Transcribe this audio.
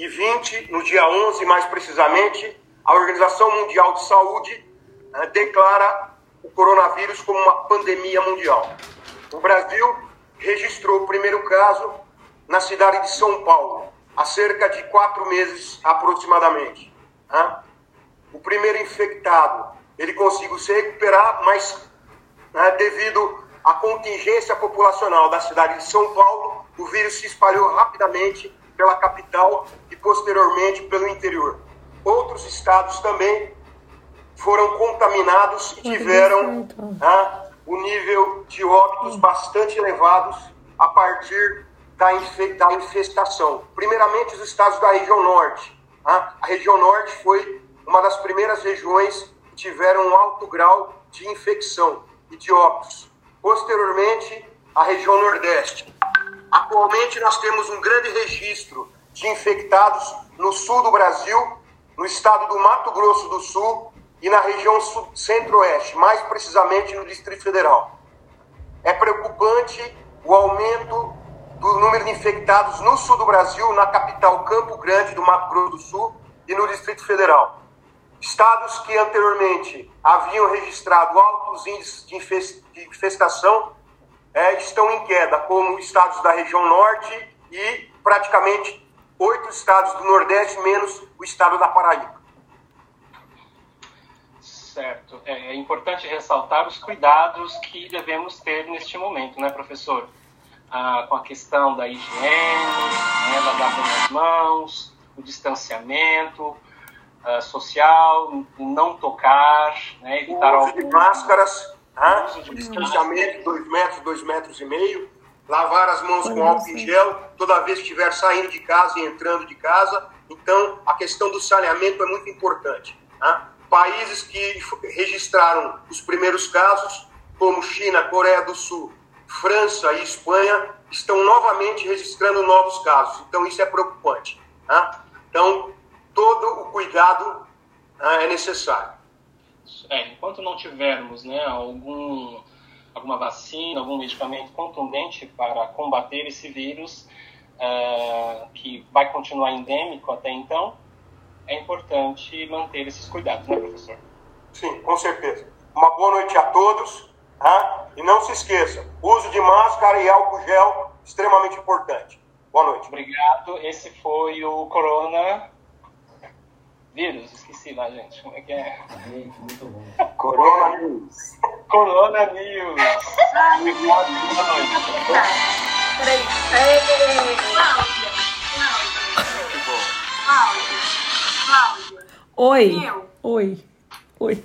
2020, no dia 11 mais precisamente, a Organização Mundial de Saúde uh, declara o coronavírus como uma pandemia mundial. O Brasil registrou o primeiro caso na cidade de São Paulo, há cerca de quatro meses aproximadamente. Uh, o primeiro infectado, ele conseguiu se recuperar, mas né, devido à contingência populacional da cidade de São Paulo, o vírus se espalhou rapidamente pela capital e posteriormente pelo interior. Outros estados também foram contaminados e tiveram né, o nível de óbitos bastante elevados a partir da, infe da infestação. Primeiramente, os estados da região norte. Né? A região norte foi uma das primeiras regiões que tiveram um alto grau de infecção e de óbitos. Posteriormente, a região nordeste. Atualmente, nós temos um grande registro de infectados no sul do Brasil, no estado do Mato Grosso do Sul e na região centro-oeste, mais precisamente no Distrito Federal. É preocupante o aumento do número de infectados no sul do Brasil, na capital Campo Grande do Mato Grosso do Sul e no Distrito Federal. Estados que anteriormente haviam registrado altos índices de infestação é, estão em queda, como estados da região norte e praticamente oito estados do Nordeste, menos o estado da Paraíba. Certo. É, é importante ressaltar os cuidados que devemos ter neste momento, né, professor? Ah, com a questão da higiene, né, lavar bem as mãos, o distanciamento, uh, social, não tocar, né, evitar o uso algum... de máscaras, tá? distanciamento, dois metros, dois metros e meio, lavar as mãos com álcool em gel toda vez que estiver saindo de casa e entrando de casa. Então, a questão do saneamento é muito importante. Tá? Países que registraram os primeiros casos, como China, Coreia do Sul, França e Espanha, estão novamente registrando novos casos. Então, isso é preocupante. Tá? Então, todo o cuidado ah, é necessário. É, enquanto não tivermos né, algum, alguma vacina, algum medicamento contundente para combater esse vírus, é, que vai continuar endêmico até então, é importante manter esses cuidados, né, professor? Sim, com certeza. Uma boa noite a todos. Tá? E não se esqueça, uso de máscara e álcool gel, extremamente importante. Boa noite. Obrigado. Esse foi o Corona Vírus, esqueci lá, gente. Como é que é? Muito bom. Corona News. Corona News. Obrigado, boa noite. Peraí. Cláudia. Oi. Oi. Oi.